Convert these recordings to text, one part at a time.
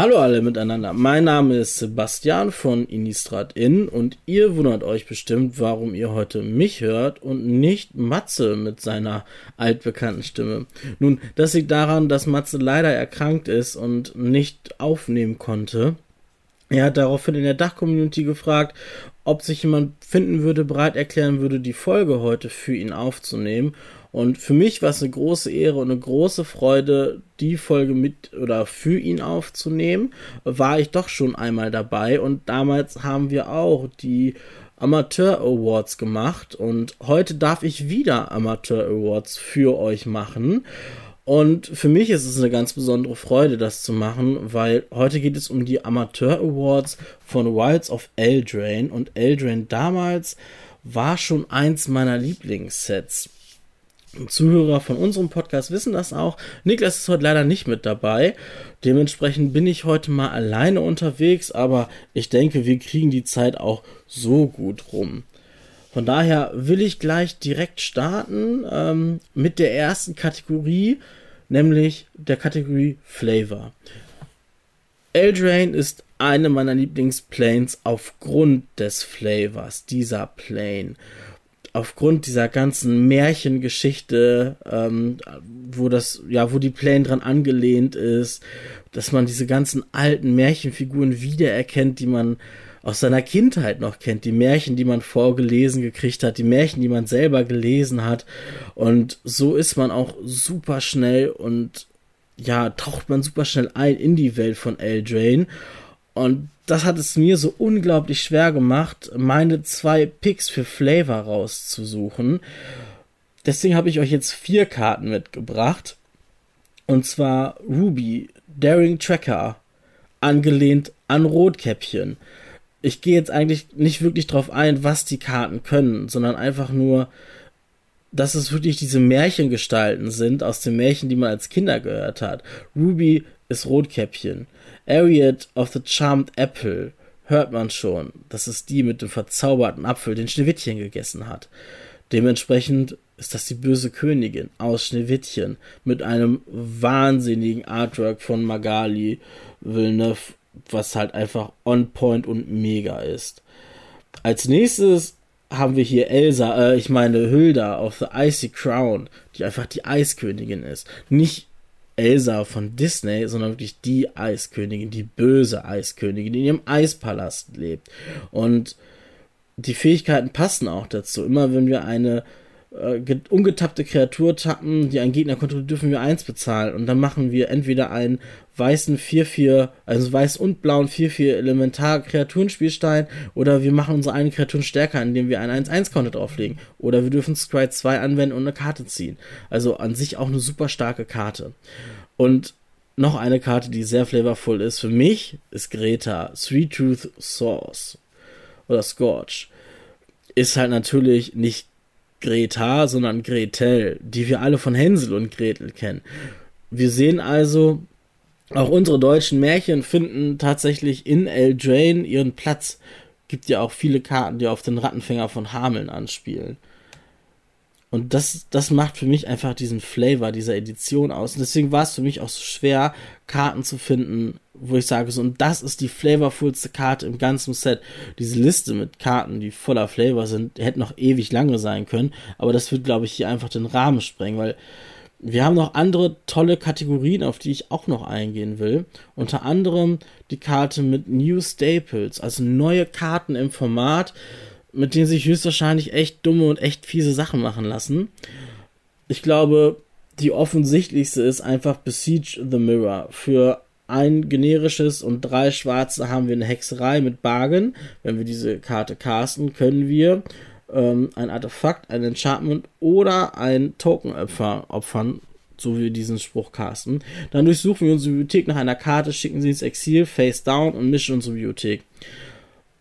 Hallo alle miteinander, mein Name ist Sebastian von Innistrad Inn und ihr wundert euch bestimmt, warum ihr heute mich hört und nicht Matze mit seiner altbekannten Stimme. Nun, das liegt daran, dass Matze leider erkrankt ist und nicht aufnehmen konnte. Er hat daraufhin in der Dach-Community gefragt, ob sich jemand finden würde, bereit erklären würde, die Folge heute für ihn aufzunehmen. Und für mich war es eine große Ehre und eine große Freude, die Folge mit oder für ihn aufzunehmen. War ich doch schon einmal dabei und damals haben wir auch die Amateur Awards gemacht und heute darf ich wieder Amateur Awards für euch machen. Und für mich ist es eine ganz besondere Freude, das zu machen, weil heute geht es um die Amateur Awards von Wilds of Eldraine und Eldraine damals war schon eins meiner Lieblingssets. Zuhörer von unserem Podcast wissen das auch. Niklas ist heute leider nicht mit dabei. Dementsprechend bin ich heute mal alleine unterwegs, aber ich denke, wir kriegen die Zeit auch so gut rum. Von daher will ich gleich direkt starten ähm, mit der ersten Kategorie, nämlich der Kategorie Flavor. Eldraine ist eine meiner Lieblingsplanes aufgrund des Flavors dieser Plane aufgrund dieser ganzen Märchengeschichte, ähm, wo das, ja, wo die Plane dran angelehnt ist, dass man diese ganzen alten Märchenfiguren wiedererkennt, die man aus seiner Kindheit noch kennt, die Märchen, die man vorgelesen gekriegt hat, die Märchen, die man selber gelesen hat. Und so ist man auch super schnell und ja, taucht man super schnell ein in die Welt von Eldraine. Und das hat es mir so unglaublich schwer gemacht, meine zwei Picks für Flavor rauszusuchen. Deswegen habe ich euch jetzt vier Karten mitgebracht. Und zwar Ruby, Daring Tracker, angelehnt an Rotkäppchen. Ich gehe jetzt eigentlich nicht wirklich drauf ein, was die Karten können, sondern einfach nur, dass es wirklich diese Märchengestalten sind aus den Märchen, die man als Kinder gehört hat. Ruby ist Rotkäppchen. Ariad of the Charmed Apple hört man schon. Das ist die mit dem verzauberten Apfel, den Schneewittchen gegessen hat. Dementsprechend ist das die böse Königin aus Schneewittchen mit einem wahnsinnigen Artwork von Magali Villeneuve, was halt einfach on point und mega ist. Als nächstes haben wir hier Elsa, äh, ich meine Hilda of the Icy Crown, die einfach die Eiskönigin ist. Nicht Elsa von Disney, sondern wirklich die Eiskönigin, die böse Eiskönigin, die in ihrem Eispalast lebt. Und die Fähigkeiten passen auch dazu. Immer wenn wir eine äh, ungetappte Kreatur tappen, die einen Gegner kontrolliert, dürfen wir eins bezahlen. Und dann machen wir entweder einen weißen 4-4, also weiß und blauen 4-4 Elementar Kreaturenspielstein oder wir machen unsere eigenen Kreaturen stärker, indem wir einen 1-1-Counter drauflegen. Oder wir dürfen Scry 2 anwenden und eine Karte ziehen. Also an sich auch eine super starke Karte. Und noch eine Karte, die sehr flavorful ist für mich, ist Greta. Sweet Tooth Sauce. Oder Scorch. Ist halt natürlich nicht Greta, sondern Gretel, die wir alle von Hänsel und Gretel kennen. Wir sehen also, auch unsere deutschen Märchen finden tatsächlich in Eldraine ihren Platz. Gibt ja auch viele Karten, die auf den Rattenfänger von Hameln anspielen. Und das, das macht für mich einfach diesen Flavor dieser Edition aus. Und deswegen war es für mich auch so schwer, Karten zu finden, wo ich sage, so, und das ist die flavorfulste Karte im ganzen Set. Diese Liste mit Karten, die voller Flavor sind, hätte noch ewig lange sein können. Aber das wird, glaube ich, hier einfach den Rahmen sprengen, weil wir haben noch andere tolle Kategorien, auf die ich auch noch eingehen will. Unter anderem die Karte mit New Staples, also neue Karten im Format, mit denen sich höchstwahrscheinlich echt dumme und echt fiese Sachen machen lassen. Ich glaube, die offensichtlichste ist einfach Besiege the Mirror. Für ein generisches und drei schwarze haben wir eine Hexerei mit Bargain. Wenn wir diese Karte casten, können wir ähm, ein Artefakt, ein Enchantment oder ein Token opfern, so wie wir diesen Spruch casten. Dann durchsuchen wir unsere Bibliothek nach einer Karte, schicken sie ins Exil, Face Down und mischen unsere Bibliothek.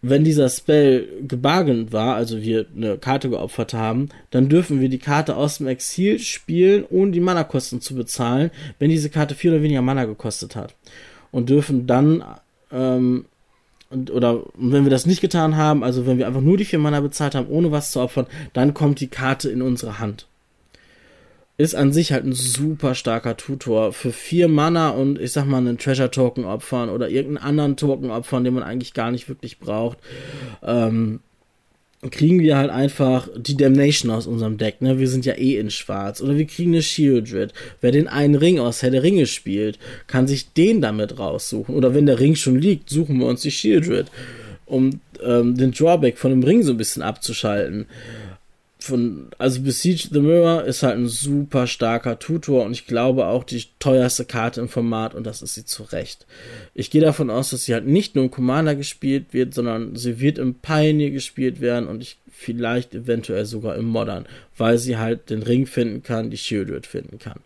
Wenn dieser Spell gebargent war, also wir eine Karte geopfert haben, dann dürfen wir die Karte aus dem Exil spielen, ohne die Mana-Kosten zu bezahlen, wenn diese Karte vier oder weniger Mana gekostet hat. Und dürfen dann, ähm, und, oder wenn wir das nicht getan haben, also wenn wir einfach nur die vier Mana bezahlt haben, ohne was zu opfern, dann kommt die Karte in unsere Hand ist an sich halt ein super starker Tutor für vier Mana und ich sag mal einen Treasure Token opfern oder irgendeinen anderen Token opfern, den man eigentlich gar nicht wirklich braucht. Ähm, kriegen wir halt einfach die Damnation aus unserem Deck, ne? Wir sind ja eh in schwarz. Oder wir kriegen eine Shieldred. Wer den einen Ring aus Herr der Ringe spielt, kann sich den damit raussuchen. Oder wenn der Ring schon liegt, suchen wir uns die Shieldred, um ähm, den Drawback von dem Ring so ein bisschen abzuschalten von, also Besiege the Mirror ist halt ein super starker Tutor und ich glaube auch die teuerste Karte im Format und das ist sie zu Recht. Ich gehe davon aus, dass sie halt nicht nur im Commander gespielt wird, sondern sie wird im Pioneer gespielt werden und ich vielleicht eventuell sogar im Modern, weil sie halt den Ring finden kann, die Shieldred finden kann.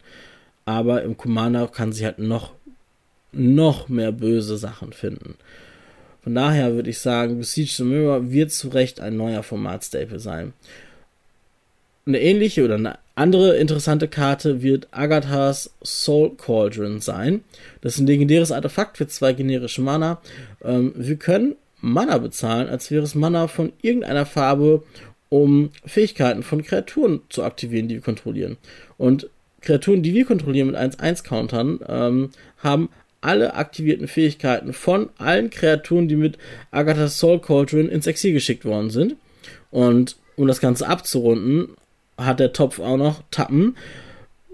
Aber im Commander kann sie halt noch, noch mehr böse Sachen finden. Von daher würde ich sagen, Besiege the Mirror wird zu Recht ein neuer Format-Staple sein. Eine ähnliche oder eine andere interessante Karte wird Agathas Soul Cauldron sein. Das ist ein legendäres Artefakt für zwei generische Mana. Ähm, wir können Mana bezahlen, als wäre es Mana von irgendeiner Farbe, um Fähigkeiten von Kreaturen zu aktivieren, die wir kontrollieren. Und Kreaturen, die wir kontrollieren mit 1-1-Countern, ähm, haben alle aktivierten Fähigkeiten von allen Kreaturen, die mit Agathas Soul Cauldron ins Exil geschickt worden sind. Und um das Ganze abzurunden, hat der Topf auch noch Tappen.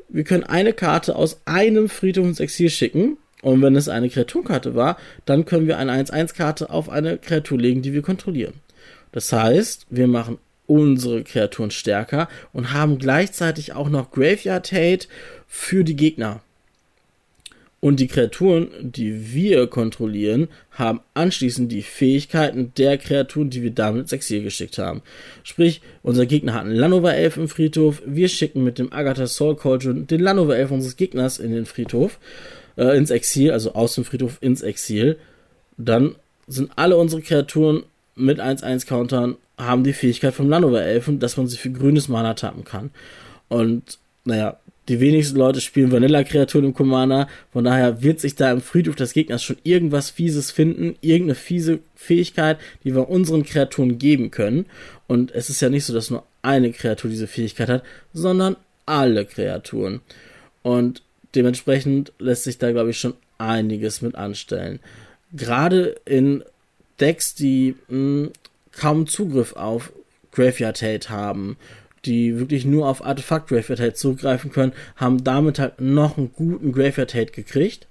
Wir können eine Karte aus einem Friedhof ins Exil schicken. Und wenn es eine Kreaturenkarte war, dann können wir eine 1-1-Karte auf eine Kreatur legen, die wir kontrollieren. Das heißt, wir machen unsere Kreaturen stärker und haben gleichzeitig auch noch Graveyard Hate für die Gegner. Und die Kreaturen, die wir kontrollieren, haben anschließend die Fähigkeiten der Kreaturen, die wir damit ins Exil geschickt haben. Sprich, unser Gegner hat einen Lanova Elf im Friedhof, wir schicken mit dem Agatha Soul Cauldron den Lanova Elf unseres Gegners in den Friedhof, äh, ins Exil, also aus dem Friedhof ins Exil. Dann sind alle unsere Kreaturen mit 1-1 Countern, haben die Fähigkeit vom Lanova Elfen, dass man sie für grünes Mana tappen kann. Und naja, die wenigsten Leute spielen Vanilla-Kreaturen im Commander. Von daher wird sich da im Friedhof des Gegners schon irgendwas Fieses finden. Irgendeine fiese Fähigkeit, die wir unseren Kreaturen geben können. Und es ist ja nicht so, dass nur eine Kreatur diese Fähigkeit hat, sondern alle Kreaturen. Und dementsprechend lässt sich da, glaube ich, schon einiges mit anstellen. Gerade in Decks, die mh, hm, kaum Zugriff auf Graveyard Hate haben die wirklich nur auf Artefakt Graveyard Hate zurückgreifen können, haben damit halt noch einen guten Graveyard Hate gekriegt.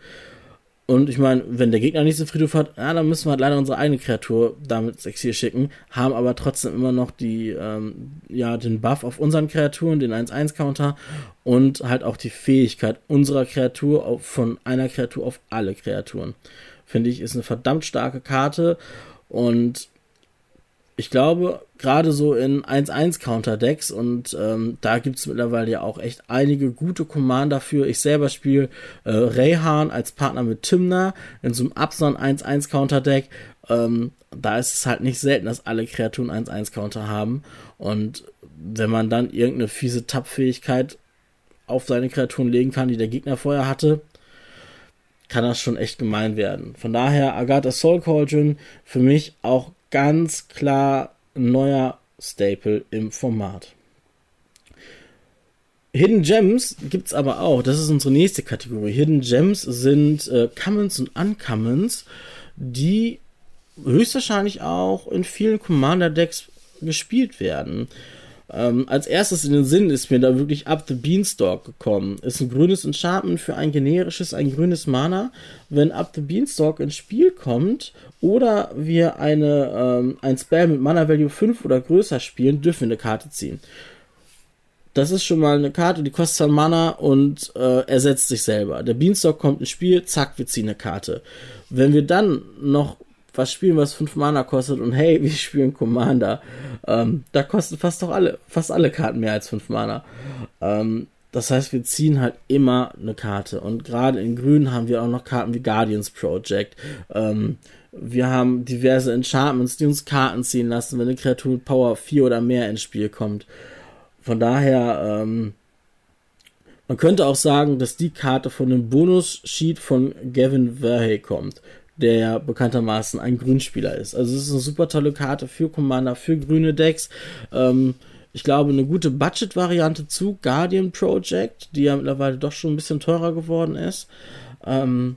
Und ich meine, wenn der Gegner nicht so Friedhof hat, ja, dann müssen wir halt leider unsere eigene Kreatur damit ins Exil schicken, haben aber trotzdem immer noch die, ähm, ja, den Buff auf unseren Kreaturen, den 1-1-Counter und halt auch die Fähigkeit unserer Kreatur auf, von einer Kreatur auf alle Kreaturen. Finde ich, ist eine verdammt starke Karte und ich glaube, gerade so in 1-1-Counter-Decks und ähm, da gibt es mittlerweile ja auch echt einige gute Commander für. Ich selber spiele äh, Rayhan als Partner mit Timna in so einem Abson 1-1-Counter-Deck. Ähm, da ist es halt nicht selten, dass alle Kreaturen 1-1-Counter haben. Und wenn man dann irgendeine fiese Tappfähigkeit auf seine Kreaturen legen kann, die der Gegner vorher hatte, kann das schon echt gemein werden. Von daher Agatha Soul Cauldron für mich auch ganz klar ein neuer Staple im Format. Hidden Gems gibt es aber auch. Das ist unsere nächste Kategorie. Hidden Gems sind äh, Commons und Uncommons, die höchstwahrscheinlich auch in vielen Commander-Decks gespielt werden. Ähm, als erstes in den Sinn ist mir da wirklich Up the Beanstalk gekommen. Ist ein grünes Enchantment für ein generisches, ein grünes Mana. Wenn Up the Beanstalk ins Spiel kommt oder wir eine, ähm, ein Spell mit Mana Value 5 oder größer spielen, dürfen wir eine Karte ziehen. Das ist schon mal eine Karte, die kostet zwar Mana und äh, ersetzt sich selber. Der Beanstalk kommt ins Spiel, zack, wir ziehen eine Karte. Wenn wir dann noch was spielen, was 5 Mana kostet und hey, wir spielen Commander. Ähm, da kosten fast doch alle, fast alle Karten mehr als 5 Mana. Ähm, das heißt, wir ziehen halt immer eine Karte. Und gerade in Grün haben wir auch noch Karten wie Guardians Project. Ähm, wir haben diverse Enchantments, die uns Karten ziehen lassen, wenn eine Kreatur mit Power 4 oder mehr ins Spiel kommt. Von daher, ähm, man könnte auch sagen, dass die Karte von dem Bonus-Sheet von Gavin Verhey kommt, der ja bekanntermaßen ein Grünspieler ist. Also es ist eine super tolle Karte für Commander, für grüne Decks. Ähm, ich glaube, eine gute Budget-Variante zu Guardian Project, die ja mittlerweile doch schon ein bisschen teurer geworden ist. Ähm,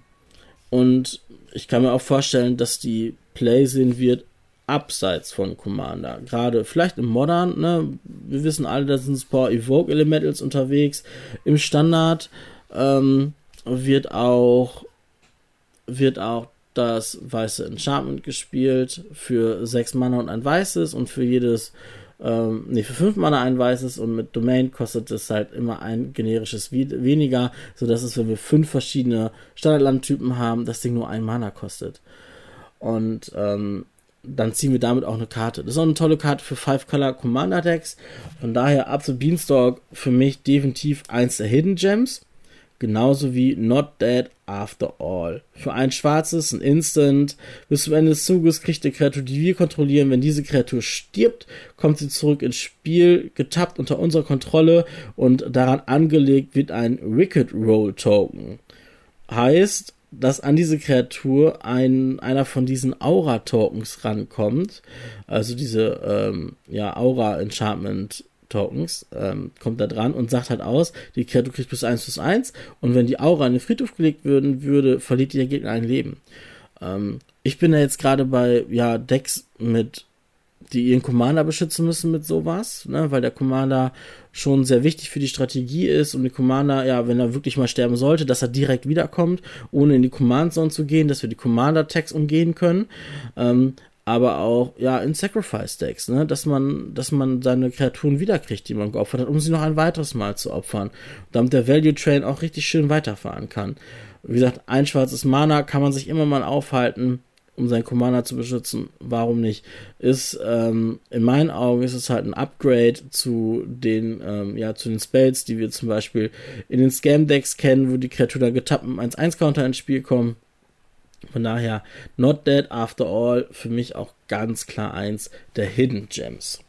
und ich kann mir auch vorstellen, dass die Play sehen wird abseits von Commander. Gerade vielleicht im Modern, ne? Wir wissen alle, da sind ein paar Evoke Elementals unterwegs. Im Standard ähm, wird auch wird auch das weiße Enchantment gespielt für sechs Mana und ein weißes und für jedes ähm, nee, für fünf Mana ein weißes und mit Domain kostet es halt immer ein generisches weniger, sodass es, wenn wir fünf verschiedene Standardlandtypen haben, das Ding nur ein Mana kostet. Und ähm, dann ziehen wir damit auch eine Karte. Das ist auch eine tolle Karte für Five Color Commander Decks. Von daher Absolute Beanstalk für mich definitiv eins der Hidden Gems. Genauso wie Not Dead After All. Für ein schwarzes, ein Instant. Bis zum Ende des Zuges kriegt die Kreatur, die wir kontrollieren. Wenn diese Kreatur stirbt, kommt sie zurück ins Spiel, getappt unter unserer Kontrolle und daran angelegt wird ein Wicked Roll Token. Heißt, dass an diese Kreatur ein, einer von diesen Aura-Tokens rankommt. Also diese ähm, ja, Aura-Enchantment Tokens, ähm, kommt da dran und sagt halt aus, die Kreatur kriegt plus 1 plus 1 und wenn die Aura in den Friedhof gelegt würden, würde, verliert der Gegner ein Leben. Ähm, ich bin da jetzt gerade bei ja, Decks mit die ihren Commander beschützen müssen mit sowas, ne, weil der Commander schon sehr wichtig für die Strategie ist und der Commander, ja, wenn er wirklich mal sterben sollte, dass er direkt wiederkommt, ohne in die Command Zone zu gehen, dass wir die Commander-Tags umgehen können. Ähm, aber auch ja in Sacrifice Decks, ne, dass man, dass man seine Kreaturen wiederkriegt, die man geopfert hat, um sie noch ein weiteres Mal zu opfern, damit der Value Train auch richtig schön weiterfahren kann. Wie gesagt, ein schwarzes Mana kann man sich immer mal aufhalten, um seinen Commander zu beschützen, warum nicht? Ist, ähm, in meinen Augen ist es halt ein Upgrade zu den, ähm, ja, zu den Spells, die wir zum Beispiel in den Scam-Decks kennen, wo die Kreatur da getappt mit 1-1-Counter ins Spiel kommen. Von daher, Not Dead After All, für mich auch ganz klar eins der Hidden Gems.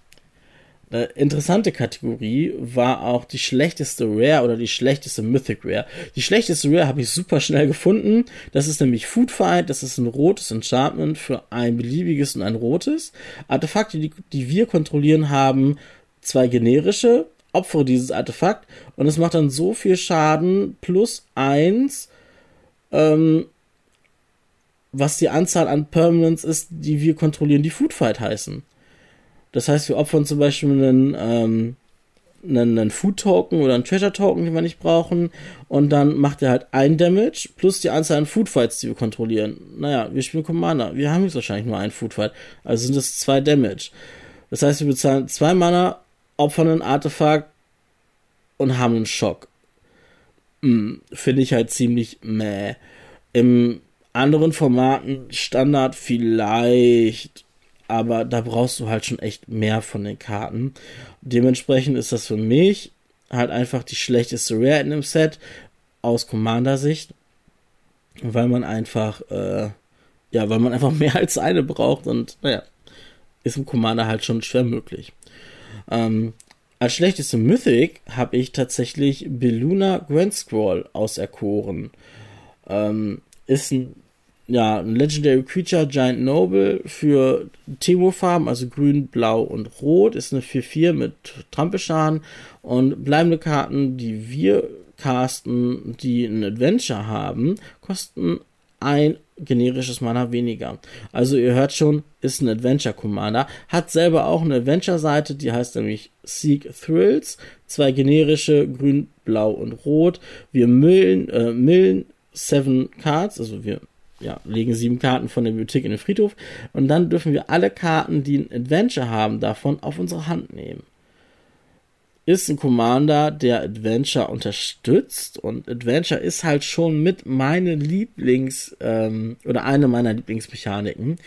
Eine interessante Kategorie war auch die schlechteste Rare oder die schlechteste Mythic Rare. Die schlechteste Rare habe ich super schnell gefunden. Das ist nämlich Food Fight. Das ist ein rotes Enchantment für ein beliebiges und ein rotes. Artefakte, die, die wir kontrollieren, haben zwei generische. Opfere dieses Artefakt und es macht dann so viel Schaden plus eins, ähm, was die Anzahl an Permanents ist, die wir kontrollieren, die Food Fight heißen. Das heißt, wir opfern zum Beispiel einen, ähm, einen, einen Food Token oder einen Treasure Token, den wir nicht brauchen. Und dann macht er halt ein Damage plus die Anzahl an Food Fights, die wir kontrollieren. Naja, wir spielen Commander. Wir haben jetzt wahrscheinlich nur einen Food Fight. Also sind das zwei Damage. Das heißt, wir bezahlen zwei Mana, opfern ein Artefakt und haben einen Schock. Hm, Finde ich halt ziemlich meh. Im anderen Formaten Standard vielleicht aber da brauchst du halt schon echt mehr von den Karten. Dementsprechend ist das für mich halt einfach die schlechteste Rare in dem Set aus Commander-Sicht, weil man einfach, äh, ja, weil man einfach mehr als eine braucht und naja, ist im Commander halt schon schwer möglich. Ähm, als schlechteste Mythic habe ich tatsächlich Beluna Grand Scroll auserkoren. Ähm, ist ein ja, ein Legendary Creature Giant Noble für Timo-Farben, also grün, blau und rot, ist eine 4-4 mit Trampelschaden und bleibende Karten, die wir casten, die ein Adventure haben, kosten ein generisches Mana weniger. Also ihr hört schon, ist ein Adventure Commander, hat selber auch eine Adventure Seite, die heißt nämlich Seek Thrills, zwei generische grün, blau und rot. Wir millen, äh, millen Seven Cards, also wir ja, legen sieben Karten von der Bibliothek in den Friedhof und dann dürfen wir alle Karten, die ein Adventure haben, davon auf unsere Hand nehmen. Ist ein Commander, der Adventure unterstützt und Adventure ist halt schon mit meine Lieblings- ähm, oder eine meiner Lieblingsmechaniken.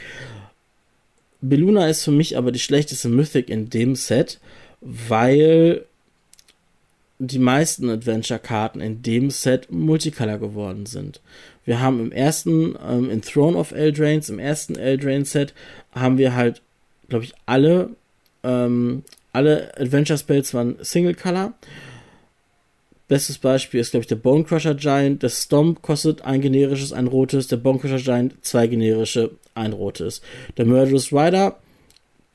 Beluna ist für mich aber die schlechteste Mythic in dem Set, weil die meisten Adventure-Karten in dem Set Multicolor geworden sind. Wir haben im ersten, ähm, in Throne of Eldrains, im ersten Eldrain-Set, haben wir halt, glaube ich, alle, ähm, alle Adventure-Spells waren Single-Color. Bestes Beispiel ist, glaube ich, der Bonecrusher Giant. Der Stomp kostet ein generisches, ein rotes. Der Bonecrusher Giant zwei generische, ein rotes. Der Murderous Rider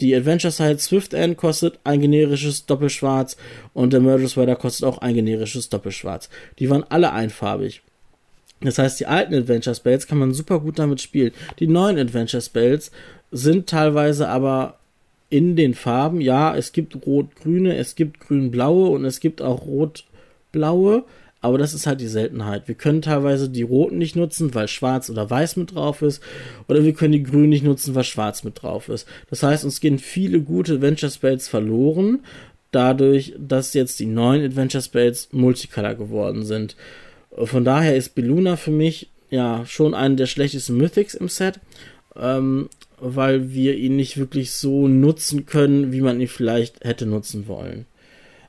die Adventure Side Swift End kostet ein generisches Doppelschwarz und der Murderous Rider kostet auch ein generisches Doppelschwarz. Die waren alle einfarbig. Das heißt, die alten Adventure Spells kann man super gut damit spielen. Die neuen Adventure Spells sind teilweise aber in den Farben, ja, es gibt rot-grüne, es gibt grün-blaue und es gibt auch rot-blaue, aber das ist halt die Seltenheit. Wir können teilweise die roten nicht nutzen, weil schwarz oder weiß mit drauf ist. Oder wir können die grünen nicht nutzen, weil schwarz mit drauf ist. Das heißt, uns gehen viele gute Adventure Spells verloren, dadurch, dass jetzt die neuen Adventure Spells Multicolor geworden sind. Von daher ist Beluna für mich ja schon einer der schlechtesten Mythics im Set, ähm, weil wir ihn nicht wirklich so nutzen können, wie man ihn vielleicht hätte nutzen wollen.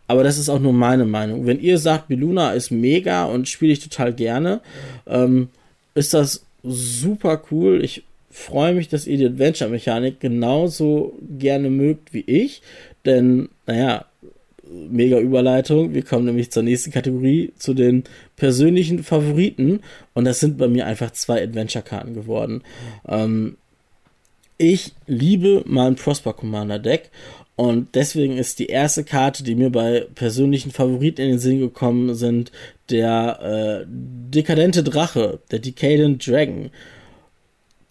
Aber das ist auch nur meine Meinung. Wenn ihr sagt, Beluna ist mega und spiele ich total gerne, ähm, ist das super cool. Ich freue mich, dass ihr die Adventure-Mechanik genauso gerne mögt wie ich. Denn, naja, mega Überleitung. Wir kommen nämlich zur nächsten Kategorie, zu den persönlichen Favoriten. Und das sind bei mir einfach zwei Adventure-Karten geworden. Ähm, ich liebe mein Prosper Commander Deck und deswegen ist die erste Karte, die mir bei persönlichen Favoriten in den Sinn gekommen sind, der äh, dekadente Drache, der Decadent Dragon.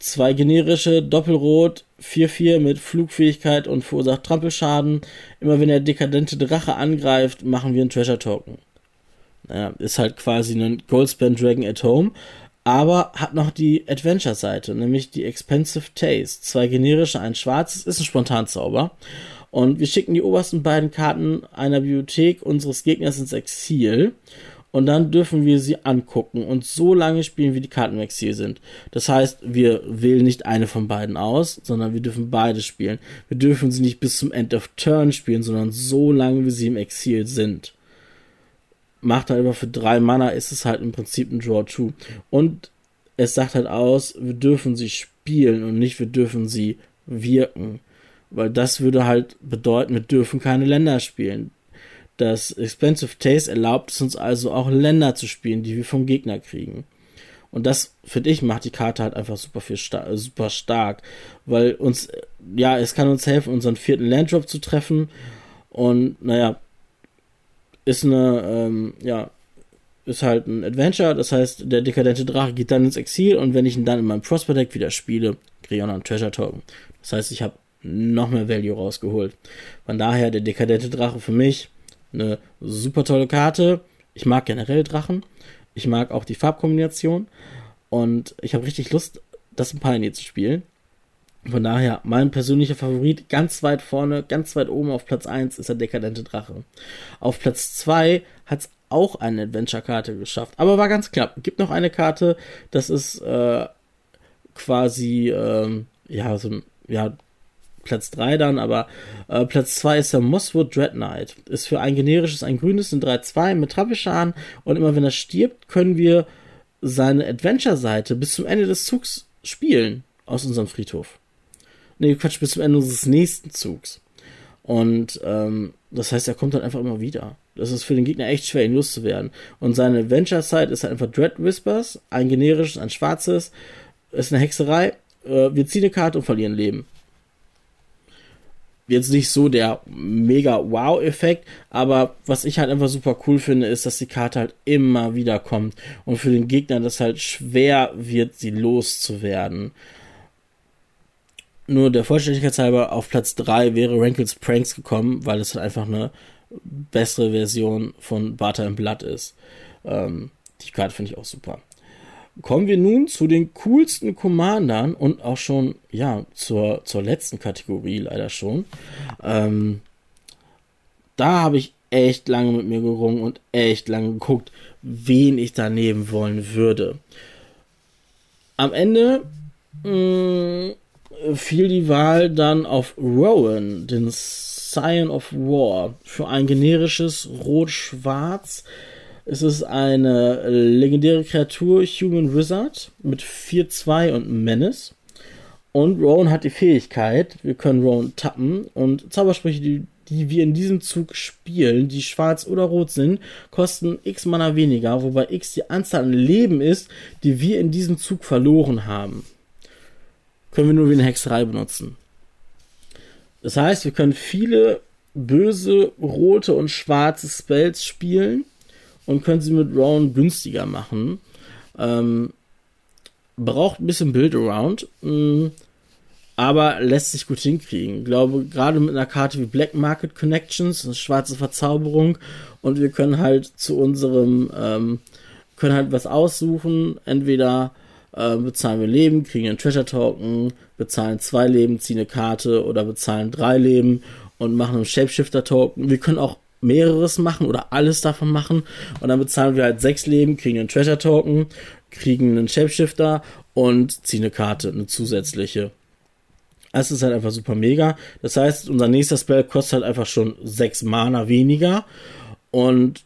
Zwei generische, Doppelrot, 4-4 mit Flugfähigkeit und verursacht Trampelschaden. Immer wenn der dekadente Drache angreift, machen wir einen Treasure Token. Naja, ist halt quasi ein Goldspan Dragon at Home, aber hat noch die Adventure-Seite, nämlich die Expensive Taste. Zwei generische, ein schwarzes, ist ein Spontanzauber. Und wir schicken die obersten beiden Karten einer Bibliothek unseres Gegners ins Exil. Und dann dürfen wir sie angucken und so lange spielen, wie die Karten im Exil sind. Das heißt, wir wählen nicht eine von beiden aus, sondern wir dürfen beide spielen. Wir dürfen sie nicht bis zum End of Turn spielen, sondern so lange, wie sie im Exil sind. Macht halt aber für drei Mana ist es halt im Prinzip ein Draw 2. Und es sagt halt aus, wir dürfen sie spielen und nicht wir dürfen sie wirken. Weil das würde halt bedeuten, wir dürfen keine Länder spielen. Das Expensive Taste erlaubt es uns also auch Länder zu spielen, die wir vom Gegner kriegen. Und das, finde ich, macht die Karte halt einfach super viel sta super stark. Weil uns, ja, es kann uns helfen, unseren vierten Landdrop zu treffen. Und, naja, ist eine, ähm, ja, ist halt ein Adventure. Das heißt, der dekadente Drache geht dann ins Exil und wenn ich ihn dann in meinem Prosper Deck wieder spiele, kriege ich auch noch einen Treasure Token. Das heißt, ich habe noch mehr Value rausgeholt. Von daher der dekadente Drache für mich eine super tolle Karte. Ich mag generell Drachen. Ich mag auch die Farbkombination. Und ich habe richtig Lust, das im Pioneer zu spielen. Von daher, mein persönlicher Favorit ganz weit vorne, ganz weit oben auf Platz 1 ist der dekadente Drache. Auf Platz 2 hat es auch eine Adventure-Karte geschafft. Aber war ganz knapp. Gibt noch eine Karte, das ist äh, quasi, ähm, ja, so ein, ja, Platz 3 dann, aber äh, Platz 2 ist der Mosswood Dread Knight. Ist für ein generisches, ein grünes, ein 3-2 mit Trappelschaden und immer wenn er stirbt, können wir seine Adventure-Seite bis zum Ende des Zugs spielen aus unserem Friedhof. Ne, Quatsch, bis zum Ende unseres nächsten Zugs. Und ähm, das heißt, er kommt dann einfach immer wieder. Das ist für den Gegner echt schwer, ihn loszuwerden. Und seine Adventure-Site ist halt einfach Dread Whispers, ein generisches, ein schwarzes, ist eine Hexerei. Äh, wir ziehen eine Karte und verlieren Leben jetzt nicht so der mega Wow-Effekt, aber was ich halt einfach super cool finde, ist, dass die Karte halt immer wieder kommt und für den Gegner das halt schwer wird, sie loszuwerden. Nur der Vollständigkeit halber auf Platz 3 wäre Rankles Pranks gekommen, weil es halt einfach eine bessere Version von Butter and Blood ist. Ähm, die Karte finde ich auch super. Kommen wir nun zu den coolsten Commandern und auch schon, ja, zur, zur letzten Kategorie leider schon. Ähm, da habe ich echt lange mit mir gerungen und echt lange geguckt, wen ich da nehmen wollen würde. Am Ende mh, mm, fiel die Wahl dann auf Rowan, den Scion of War, für ein generisches Rot-Schwarz. Es ist eine legendäre Kreatur, Human Wizard, mit 4-2 und Menace. Und Rowan hat die Fähigkeit, wir können Rowan tappen und Zaubersprüche, die, die wir in diesem Zug spielen, die schwarz oder rot sind, kosten x Mana weniger, wobei x die Anzahl an Leben ist, die wir in diesem Zug verloren haben. Können wir nur wie eine Hexerei benutzen. Das heißt, wir können viele böse, rote und schwarze Spells spielen und können sie mit Rowan günstiger machen. Ähm, braucht ein bisschen Build-Around, mm, aber lässt sich gut hinkriegen. Ich glaube, gerade mit einer Karte wie Black Market Connections, eine schwarze Verzauberung, und wir können halt zu unserem, ähm, können halt was aussuchen, entweder äh, bezahlen wir Leben, kriegen einen Treasure Token, bezahlen zwei Leben, ziehen eine Karte oder bezahlen drei Leben und machen einen Shapeshifter Token. Wir können auch mehreres machen oder alles davon machen und dann bezahlen wir halt sechs Leben, kriegen einen Treasure Token, kriegen einen Shapeshifter und ziehen eine Karte, eine zusätzliche. Es ist halt einfach super mega. Das heißt, unser nächster Spell kostet halt einfach schon sechs Mana weniger und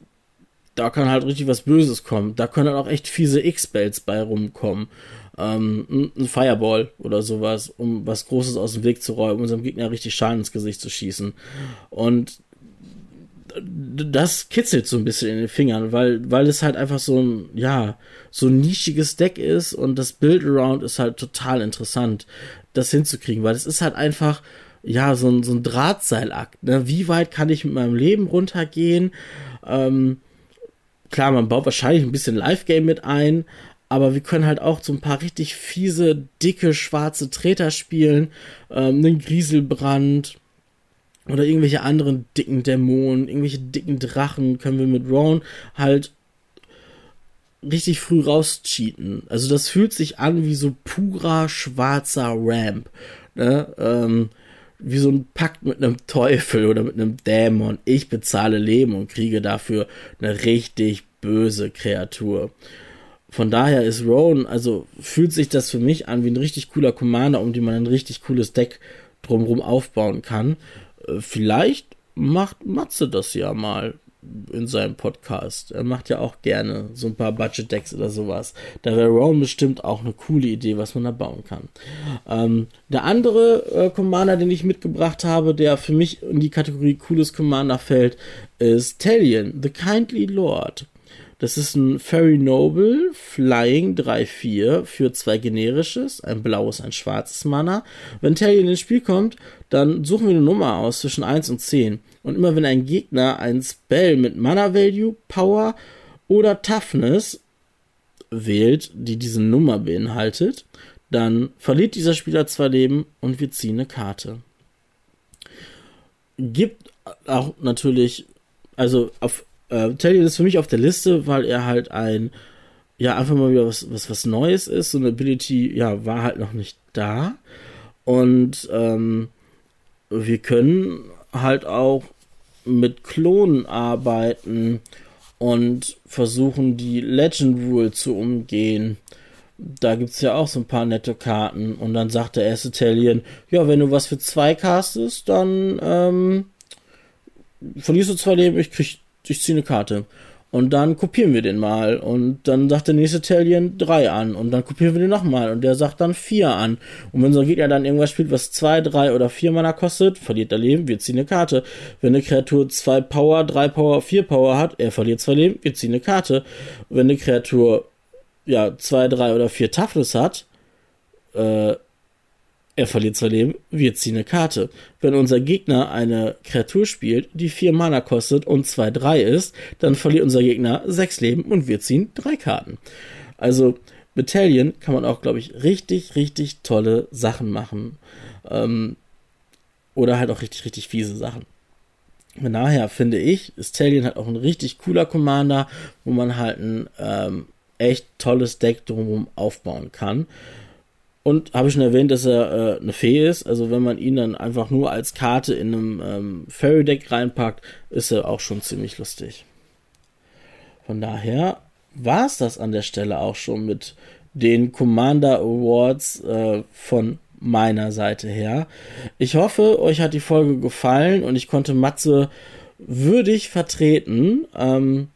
da kann halt richtig was Böses kommen. Da können dann auch echt fiese X-Spells bei rumkommen. Ähm, ein Fireball oder sowas, um was Großes aus dem Weg zu räumen, unserem Gegner richtig Schaden ins Gesicht zu schießen. Und das kitzelt so ein bisschen in den Fingern, weil, weil es halt einfach so ein, ja, so ein nischiges Deck ist und das Build-Around ist halt total interessant, das hinzukriegen, weil es ist halt einfach, ja, so ein, so ein Drahtseilakt. Ne? Wie weit kann ich mit meinem Leben runtergehen? Ähm, klar, man baut wahrscheinlich ein bisschen Live-Game mit ein, aber wir können halt auch so ein paar richtig fiese, dicke, schwarze Treter spielen, ähm, einen Grieselbrand oder irgendwelche anderen dicken Dämonen, irgendwelche dicken Drachen können wir mit Roan halt richtig früh rauscheaten. Also das fühlt sich an wie so purer schwarzer Ramp. Ne? Ähm, wie so ein Pakt mit einem Teufel oder mit einem Dämon. Ich bezahle Leben und kriege dafür eine richtig böse Kreatur. Von daher ist Rowan, also fühlt sich das für mich an wie ein richtig cooler Commander, um den man ein richtig cooles Deck drumherum aufbauen kann. Äh, vielleicht macht Matze das ja mal in seinem Podcast. Er macht ja auch gerne so ein paar Budget-Decks oder sowas. Da wäre Rowan bestimmt auch eine coole Idee, was man da bauen kann. Ähm, der andere äh, Commander, den ich mitgebracht habe, der für mich in die Kategorie cooles Commander fällt, ist Talion, The Kindly Lord. Das ist ein Fairy Noble Flying 3-4 für zwei generisches, ein blaues, ein schwarzes Mana. Wenn Talion ins Spiel kommt, dann suchen wir eine Nummer aus zwischen 1 und 10. Und immer wenn ein Gegner ein Spell mit Mana Value, Power oder Toughness wählt, die diese Nummer beinhaltet, dann verliert dieser Spieler zwei Leben und wir ziehen eine Karte. Gibt auch natürlich, also auf äh, Teddy ist für mich auf der Liste, weil er halt ein, ja, einfach mal wieder was, was, was Neues ist. So eine Ability, ja, war halt noch nicht da. Und ähm, wir können halt auch mit Klonen arbeiten und versuchen, die Legend Rule zu umgehen. Da gibt es ja auch so ein paar nette Karten. Und dann sagt der erste Italien, ja, wenn du was für zwei castest, dann ähm, verlierst du zwei Leben, ich krieg, ich ziehe eine Karte. Und dann kopieren wir den mal. Und dann sagt der nächste Talion 3 an. Und dann kopieren wir den nochmal. Und der sagt dann 4 an. Und wenn so ein Gegner dann irgendwas spielt, was 2, 3 oder 4 Mana kostet, verliert er Leben, wir ziehen eine Karte. Wenn eine Kreatur 2 Power, 3 Power, 4 Power hat, er verliert 2 Leben, wir ziehen eine Karte. Wenn eine Kreatur ja 2, 3 oder 4 Toughness hat, äh, er verliert zwei Leben, wir ziehen eine Karte. Wenn unser Gegner eine Kreatur spielt, die vier Mana kostet und 2-3 ist, dann verliert unser Gegner sechs Leben und wir ziehen drei Karten. Also Battalion kann man auch, glaube ich, richtig, richtig tolle Sachen machen. Ähm, oder halt auch richtig, richtig fiese Sachen. Von daher finde ich, ist Talion halt auch ein richtig cooler Commander, wo man halt ein ähm, echt tolles Deck drumherum aufbauen kann. Und habe ich schon erwähnt, dass er äh, eine Fee ist. Also wenn man ihn dann einfach nur als Karte in einem ähm, Fairy Deck reinpackt, ist er auch schon ziemlich lustig. Von daher war es das an der Stelle auch schon mit den Commander Awards äh, von meiner Seite her. Ich hoffe, euch hat die Folge gefallen und ich konnte Matze würdig vertreten ähm,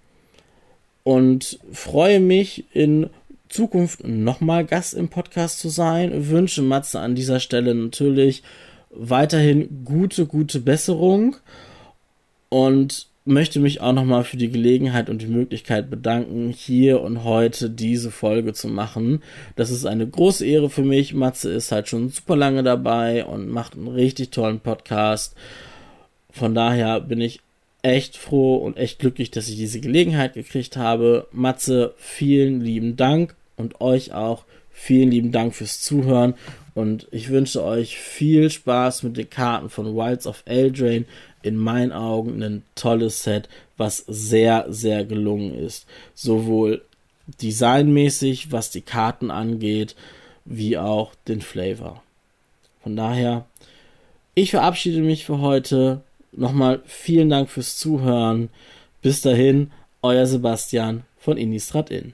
und freue mich in Zukunft nochmal Gast im Podcast zu sein. Wünsche Matze an dieser Stelle natürlich weiterhin gute, gute Besserung und möchte mich auch nochmal für die Gelegenheit und die Möglichkeit bedanken, hier und heute diese Folge zu machen. Das ist eine große Ehre für mich. Matze ist halt schon super lange dabei und macht einen richtig tollen Podcast. Von daher bin ich echt froh und echt glücklich, dass ich diese Gelegenheit gekriegt habe. Matze, vielen lieben Dank und euch auch vielen lieben Dank fürs Zuhören und ich wünsche euch viel Spaß mit den Karten von Wilds of Eldraine in meinen Augen ein tolles Set, was sehr, sehr gelungen ist. Sowohl designmäßig, was die Karten angeht, wie auch den Flavor. Von daher, ich verabschiede mich für heute. Nochmal vielen Dank fürs Zuhören. Bis dahin, euer Sebastian von Innistrad Inn.